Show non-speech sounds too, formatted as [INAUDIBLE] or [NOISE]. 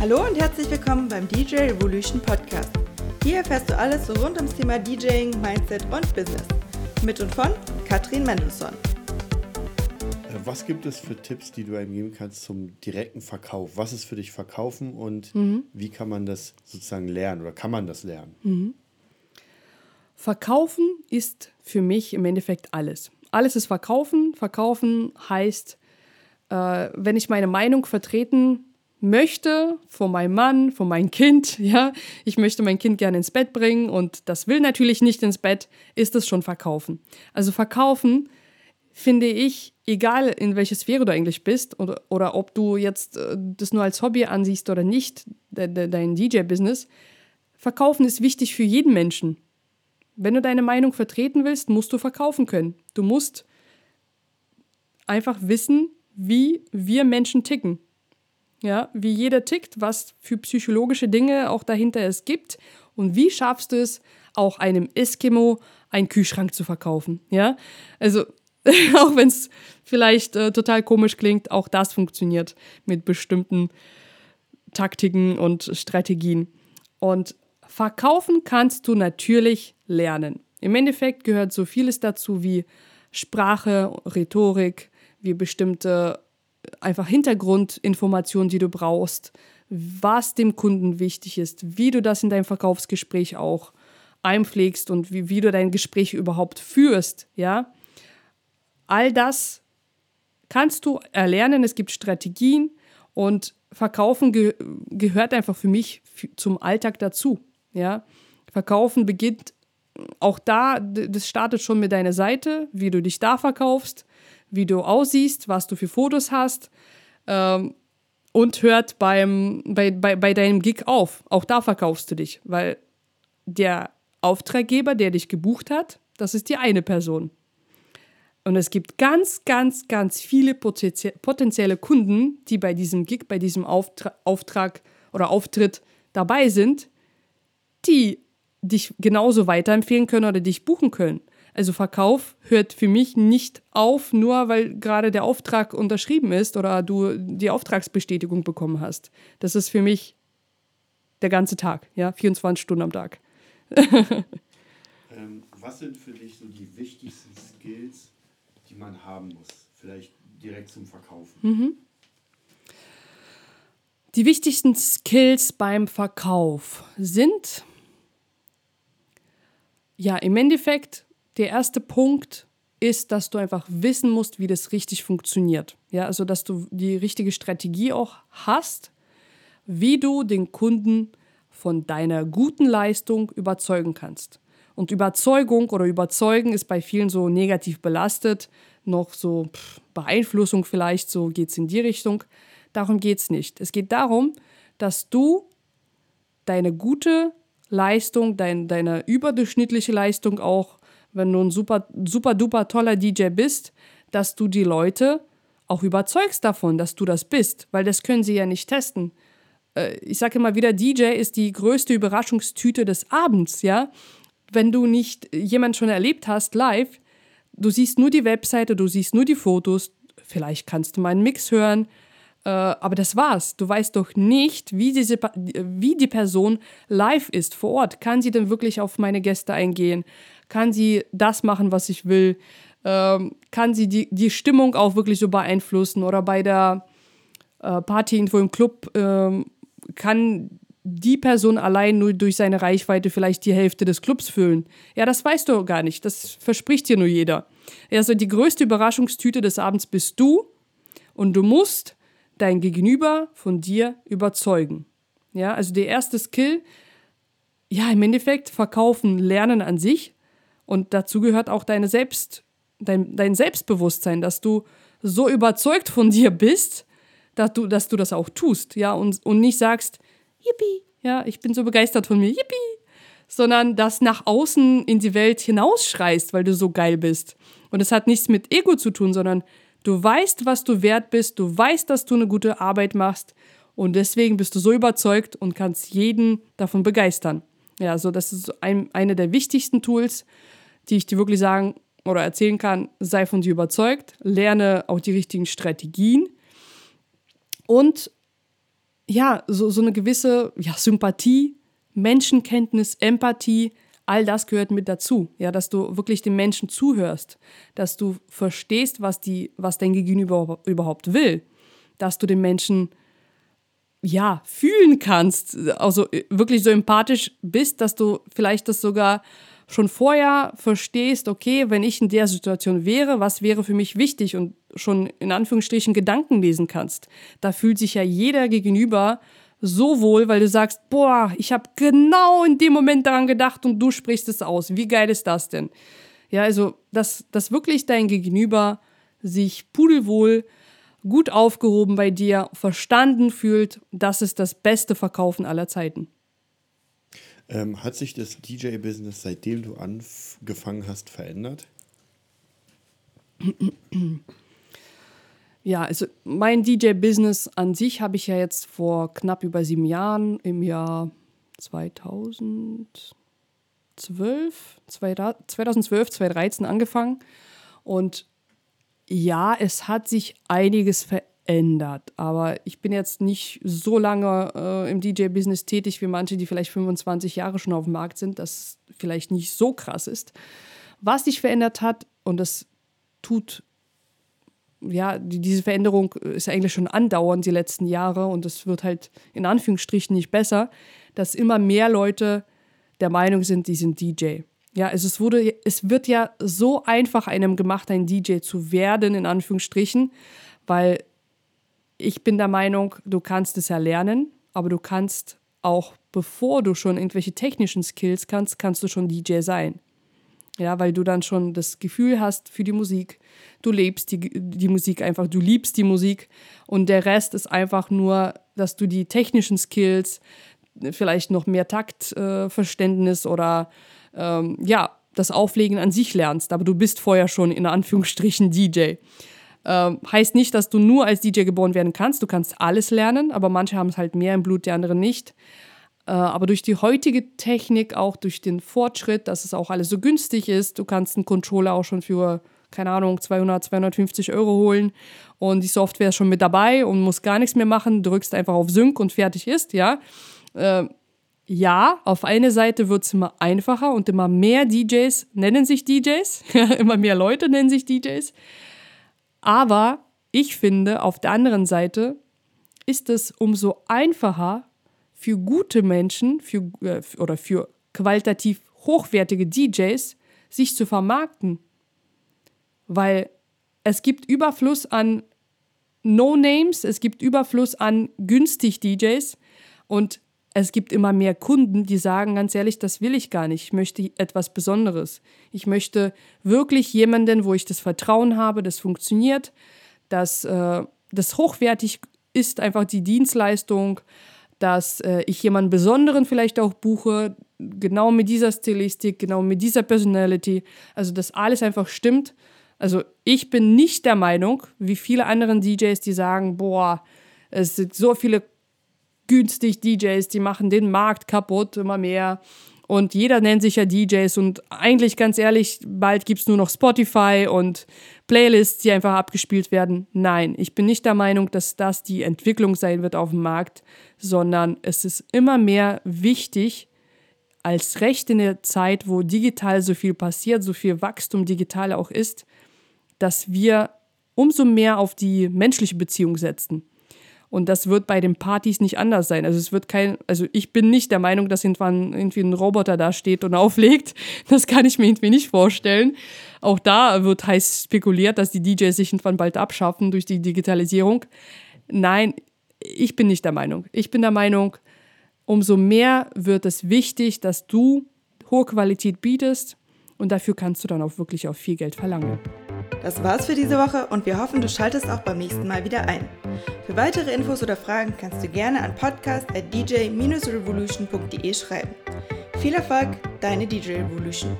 Hallo und herzlich willkommen beim DJ Revolution Podcast. Hier erfährst du alles rund ums Thema DJing, Mindset und Business. Mit und von Katrin Mendelssohn. Äh, was gibt es für Tipps, die du einem geben kannst zum direkten Verkauf? Was ist für dich Verkaufen und mhm. wie kann man das sozusagen lernen oder kann man das lernen? Mhm. Verkaufen ist für mich im Endeffekt alles. Alles ist Verkaufen. Verkaufen heißt, äh, wenn ich meine Meinung vertreten möchte vor meinem Mann, vor meinem Kind, [LAUGHS] ja, ich möchte mein Kind gerne ins Bett bringen und das will natürlich nicht ins Bett, ist es schon Verkaufen. Also Verkaufen finde ich, egal in welcher Sphäre du eigentlich bist oder, oder ob du jetzt äh, das nur als Hobby ansiehst oder nicht, de, de, dein DJ-Business, Verkaufen ist wichtig für jeden Menschen. Wenn du deine Meinung vertreten willst, musst du verkaufen können. Du musst einfach wissen, wie wir Menschen ticken ja, wie jeder tickt, was für psychologische Dinge auch dahinter es gibt und wie schaffst du es, auch einem Eskimo einen Kühlschrank zu verkaufen, ja? Also [LAUGHS] auch wenn es vielleicht äh, total komisch klingt, auch das funktioniert mit bestimmten Taktiken und Strategien. Und verkaufen kannst du natürlich lernen. Im Endeffekt gehört so vieles dazu wie Sprache, Rhetorik, wie bestimmte einfach Hintergrundinformationen, die du brauchst, was dem Kunden wichtig ist, wie du das in deinem Verkaufsgespräch auch einpflegst und wie, wie du dein Gespräch überhaupt führst, ja. All das kannst du erlernen, es gibt Strategien und Verkaufen ge gehört einfach für mich zum Alltag dazu, ja. Verkaufen beginnt auch da, das startet schon mit deiner Seite, wie du dich da verkaufst, wie du aussiehst, was du für Fotos hast ähm, und hört beim, bei, bei, bei deinem Gig auf. Auch da verkaufst du dich, weil der Auftraggeber, der dich gebucht hat, das ist die eine Person. Und es gibt ganz, ganz, ganz viele potenzielle Kunden, die bei diesem Gig, bei diesem Auftra Auftrag oder Auftritt dabei sind, die dich genauso weiterempfehlen können oder dich buchen können. Also Verkauf hört für mich nicht auf, nur weil gerade der Auftrag unterschrieben ist oder du die Auftragsbestätigung bekommen hast. Das ist für mich der ganze Tag, ja, 24 Stunden am Tag. [LAUGHS] ähm, was sind für dich so die wichtigsten Skills, die man haben muss? Vielleicht direkt zum Verkaufen. Mhm. Die wichtigsten Skills beim Verkauf sind ja im Endeffekt der erste Punkt ist, dass du einfach wissen musst, wie das richtig funktioniert. Ja, also dass du die richtige Strategie auch hast, wie du den Kunden von deiner guten Leistung überzeugen kannst. Und Überzeugung oder Überzeugen ist bei vielen so negativ belastet, noch so pff, Beeinflussung vielleicht, so geht es in die Richtung. Darum geht es nicht. Es geht darum, dass du deine gute Leistung, dein, deine überdurchschnittliche Leistung auch wenn du ein super, super duper toller DJ bist, dass du die Leute auch überzeugst davon, dass du das bist, weil das können sie ja nicht testen. Äh, ich sage immer wieder, DJ ist die größte Überraschungstüte des Abends, ja. Wenn du nicht jemand schon erlebt hast live, du siehst nur die Webseite, du siehst nur die Fotos, vielleicht kannst du meinen Mix hören, äh, aber das war's. Du weißt doch nicht, wie, diese, wie die Person live ist vor Ort. Kann sie denn wirklich auf meine Gäste eingehen? Kann sie das machen, was ich will? Ähm, kann sie die, die Stimmung auch wirklich so beeinflussen? Oder bei der äh, Party irgendwo im Club ähm, kann die Person allein nur durch seine Reichweite vielleicht die Hälfte des Clubs füllen. Ja, das weißt du gar nicht. Das verspricht dir nur jeder. Also die größte Überraschungstüte des Abends bist du und du musst dein Gegenüber von dir überzeugen. Ja, also der erste Skill, ja, im Endeffekt verkaufen, lernen an sich. Und dazu gehört auch deine Selbst, dein, dein Selbstbewusstsein, dass du so überzeugt von dir bist, dass du, dass du das auch tust, ja, und, und nicht sagst, yippie, ja, ich bin so begeistert von mir, yippie, sondern das nach außen in die Welt hinausschreist, weil du so geil bist. Und es hat nichts mit Ego zu tun, sondern Du weißt, was du wert bist, du weißt, dass du eine gute Arbeit machst und deswegen bist du so überzeugt und kannst jeden davon begeistern. Ja, also das ist ein, eine der wichtigsten Tools, die ich dir wirklich sagen oder erzählen kann. Sei von dir überzeugt, lerne auch die richtigen Strategien und ja, so, so eine gewisse ja, Sympathie, Menschenkenntnis, Empathie, all das gehört mit dazu. Ja, dass du wirklich den Menschen zuhörst, dass du verstehst, was, die, was dein Gegenüber überhaupt will, dass du den Menschen ja, fühlen kannst, also wirklich so empathisch bist, dass du vielleicht das sogar schon vorher verstehst, okay, wenn ich in der Situation wäre, was wäre für mich wichtig und schon in Anführungsstrichen Gedanken lesen kannst. Da fühlt sich ja jeder gegenüber so wohl, weil du sagst, boah, ich habe genau in dem Moment daran gedacht und du sprichst es aus. Wie geil ist das denn? Ja, also, dass, dass wirklich dein Gegenüber sich pudelwohl gut aufgehoben bei dir, verstanden fühlt, das ist das beste Verkaufen aller Zeiten. Ähm, hat sich das DJ-Business, seitdem du angefangen hast, verändert? [CLEARS THROAT] Ja, also mein DJ-Business an sich habe ich ja jetzt vor knapp über sieben Jahren im Jahr 2012, 2012, 2013 angefangen. Und ja, es hat sich einiges verändert, aber ich bin jetzt nicht so lange äh, im DJ-Business tätig wie manche, die vielleicht 25 Jahre schon auf dem Markt sind, das vielleicht nicht so krass ist. Was sich verändert hat, und das tut, ja, die, diese Veränderung ist eigentlich schon andauernd die letzten Jahre und es wird halt in Anführungsstrichen nicht besser, dass immer mehr Leute der Meinung sind, die sind DJ. Ja, also es wurde, es wird ja so einfach einem gemacht, ein DJ zu werden, in Anführungsstrichen, weil ich bin der Meinung, du kannst es ja lernen, aber du kannst auch, bevor du schon irgendwelche technischen Skills kannst, kannst du schon DJ sein. Ja, weil du dann schon das Gefühl hast für die Musik. Du lebst die, die Musik einfach, du liebst die Musik und der Rest ist einfach nur, dass du die technischen Skills, vielleicht noch mehr Taktverständnis äh, oder ähm, ja, das Auflegen an sich lernst, aber du bist vorher schon in Anführungsstrichen DJ. Ähm, heißt nicht, dass du nur als DJ geboren werden kannst. Du kannst alles lernen, aber manche haben es halt mehr im Blut, die anderen nicht. Äh, aber durch die heutige Technik, auch durch den Fortschritt, dass es auch alles so günstig ist, du kannst einen Controller auch schon für, keine Ahnung, 200, 250 Euro holen und die Software ist schon mit dabei und muss gar nichts mehr machen, drückst einfach auf Sync und fertig ist, ja. Äh, ja, auf eine Seite wird es immer einfacher und immer mehr DJs nennen sich DJs, [LAUGHS] immer mehr Leute nennen sich DJs. Aber ich finde, auf der anderen Seite ist es umso einfacher für gute Menschen für, äh, oder für qualitativ hochwertige DJs, sich zu vermarkten. Weil es gibt Überfluss an No-Names, es gibt Überfluss an günstig DJs und es gibt immer mehr Kunden, die sagen ganz ehrlich, das will ich gar nicht. Ich möchte etwas Besonderes. Ich möchte wirklich jemanden, wo ich das Vertrauen habe, das funktioniert, dass äh, das hochwertig ist, einfach die Dienstleistung, dass äh, ich jemanden Besonderen vielleicht auch buche, genau mit dieser Stilistik, genau mit dieser Personality. Also, dass alles einfach stimmt. Also, ich bin nicht der Meinung, wie viele anderen DJs, die sagen, boah, es sind so viele günstig DJs, die machen den Markt kaputt, immer mehr. Und jeder nennt sich ja DJs und eigentlich ganz ehrlich, bald gibt es nur noch Spotify und Playlists, die einfach abgespielt werden. Nein, ich bin nicht der Meinung, dass das die Entwicklung sein wird auf dem Markt, sondern es ist immer mehr wichtig, als Recht in der Zeit, wo digital so viel passiert, so viel Wachstum digital auch ist, dass wir umso mehr auf die menschliche Beziehung setzen. Und das wird bei den Partys nicht anders sein. Also es wird kein, also ich bin nicht der Meinung, dass irgendwann irgendwie ein Roboter da steht und [LAUGHS] auflegt. Das kann ich mir irgendwie nicht vorstellen. Auch da wird heiß spekuliert, dass die DJs sich irgendwann bald abschaffen durch die Digitalisierung. Nein, ich bin nicht der Meinung. Ich bin der Meinung, umso mehr wird es wichtig, dass du hohe Qualität bietest und dafür kannst du dann auch wirklich auch viel Geld verlangen. Das war's für diese Woche und wir hoffen, du schaltest auch beim nächsten Mal wieder ein. Für weitere Infos oder Fragen kannst du gerne an podcast.dj-revolution.de schreiben. Viel Erfolg, deine DJ Revolution.